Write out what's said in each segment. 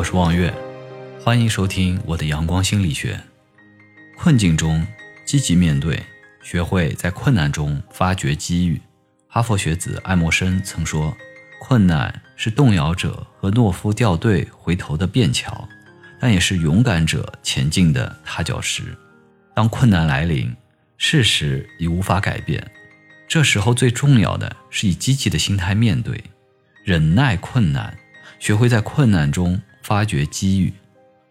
我是望月，欢迎收听我的阳光心理学。困境中积极面对，学会在困难中发掘机遇。哈佛学子爱默生曾说：“困难是动摇者和懦夫掉队回头的便桥，但也是勇敢者前进的踏脚石。”当困难来临，事实已无法改变，这时候最重要的是以积极的心态面对，忍耐困难，学会在困难中。发掘机遇。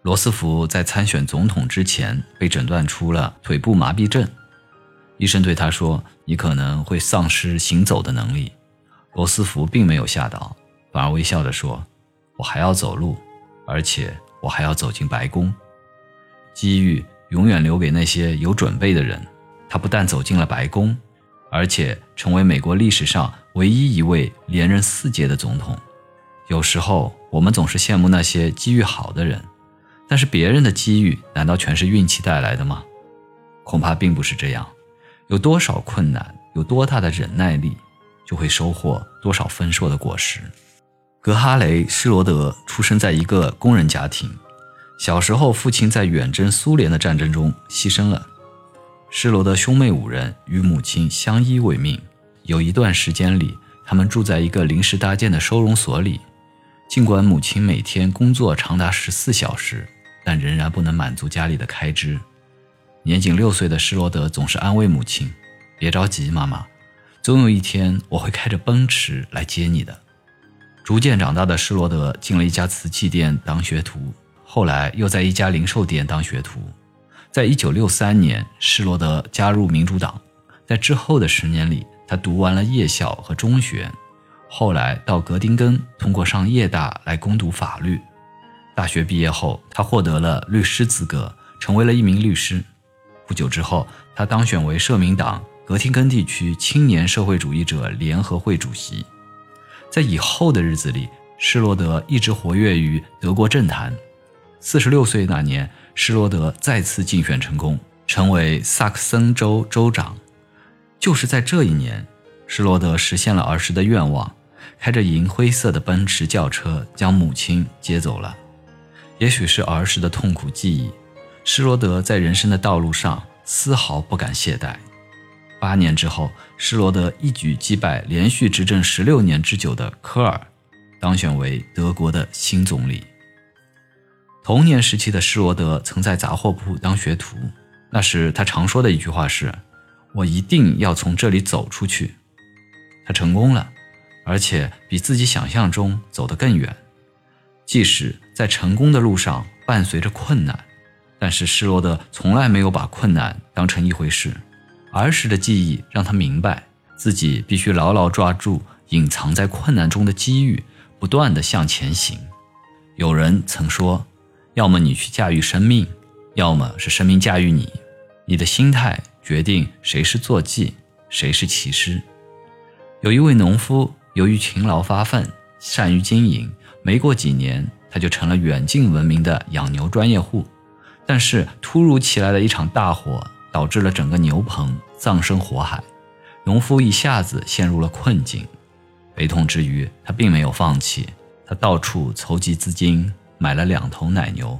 罗斯福在参选总统之前被诊断出了腿部麻痹症，医生对他说：“你可能会丧失行走的能力。”罗斯福并没有吓倒，反而微笑着说：“我还要走路，而且我还要走进白宫。”机遇永远留给那些有准备的人。他不但走进了白宫，而且成为美国历史上唯一一位连任四届的总统。有时候。我们总是羡慕那些机遇好的人，但是别人的机遇难道全是运气带来的吗？恐怕并不是这样。有多少困难，有多大的忍耐力，就会收获多少丰硕的果实。格哈雷·施罗德出生在一个工人家庭，小时候父亲在远征苏联的战争中牺牲了。施罗德兄妹五人与母亲相依为命，有一段时间里，他们住在一个临时搭建的收容所里。尽管母亲每天工作长达十四小时，但仍然不能满足家里的开支。年仅六岁的施罗德总是安慰母亲：“别着急，妈妈，总有一天我会开着奔驰来接你的。”逐渐长大的施罗德进了一家瓷器店当学徒，后来又在一家零售店当学徒。在一九六三年，施罗德加入民主党。在之后的十年里，他读完了夜校和中学。后来到格丁根，通过上夜大来攻读法律。大学毕业后，他获得了律师资格，成为了一名律师。不久之后，他当选为社民党格丁根地区青年社会主义者联合会主席。在以后的日子里，施罗德一直活跃于德国政坛。四十六岁那年，施罗德再次竞选成功，成为萨克森州州长。就是在这一年，施罗德实现了儿时的愿望。开着银灰色的奔驰轿车将母亲接走了，也许是儿时的痛苦记忆。施罗德在人生的道路上丝毫不敢懈怠。八年之后，施罗德一举击败连续执政十六年之久的科尔，当选为德国的新总理。童年时期的施罗德曾在杂货铺当学徒，那时他常说的一句话是：“我一定要从这里走出去。”他成功了。而且比自己想象中走得更远。即使在成功的路上伴随着困难，但是施罗德从来没有把困难当成一回事。儿时的记忆让他明白，自己必须牢牢抓住隐藏在困难中的机遇，不断地向前行。有人曾说：“要么你去驾驭生命，要么是生命驾驭你。你的心态决定谁是坐骑，谁是骑师。”有一位农夫。由于勤劳发奋，善于经营，没过几年，他就成了远近闻名的养牛专业户。但是，突如其来的一场大火导致了整个牛棚葬身火海，农夫一下子陷入了困境。悲痛之余，他并没有放弃，他到处筹集资金，买了两头奶牛，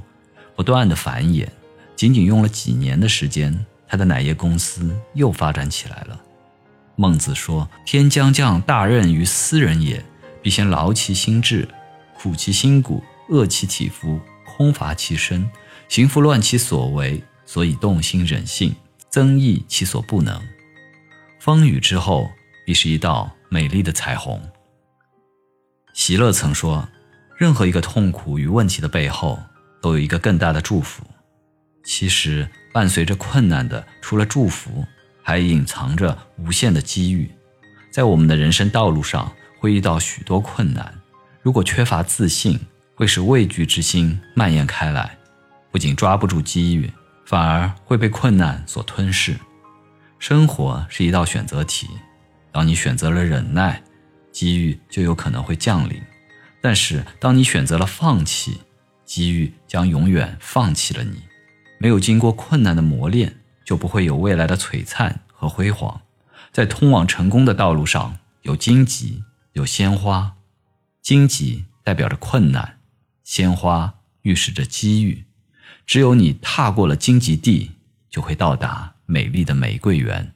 不断的繁衍。仅仅用了几年的时间，他的奶业公司又发展起来了。孟子说：“天将降大任于斯人也，必先劳其心志，苦其心骨，饿其体肤，空乏其身，行拂乱其所为，所以动心忍性，增益其所不能。风雨之后，必是一道美丽的彩虹。”席勒曾说：“任何一个痛苦与问题的背后，都有一个更大的祝福。其实，伴随着困难的，除了祝福。”还隐藏着无限的机遇，在我们的人生道路上会遇到许多困难。如果缺乏自信，会使畏惧之心蔓延开来，不仅抓不住机遇，反而会被困难所吞噬。生活是一道选择题，当你选择了忍耐，机遇就有可能会降临；但是当你选择了放弃，机遇将永远放弃了你。没有经过困难的磨练。就不会有未来的璀璨和辉煌。在通往成功的道路上，有荆棘，有鲜花。荆棘代表着困难，鲜花预示着机遇。只有你踏过了荆棘地，就会到达美丽的玫瑰园。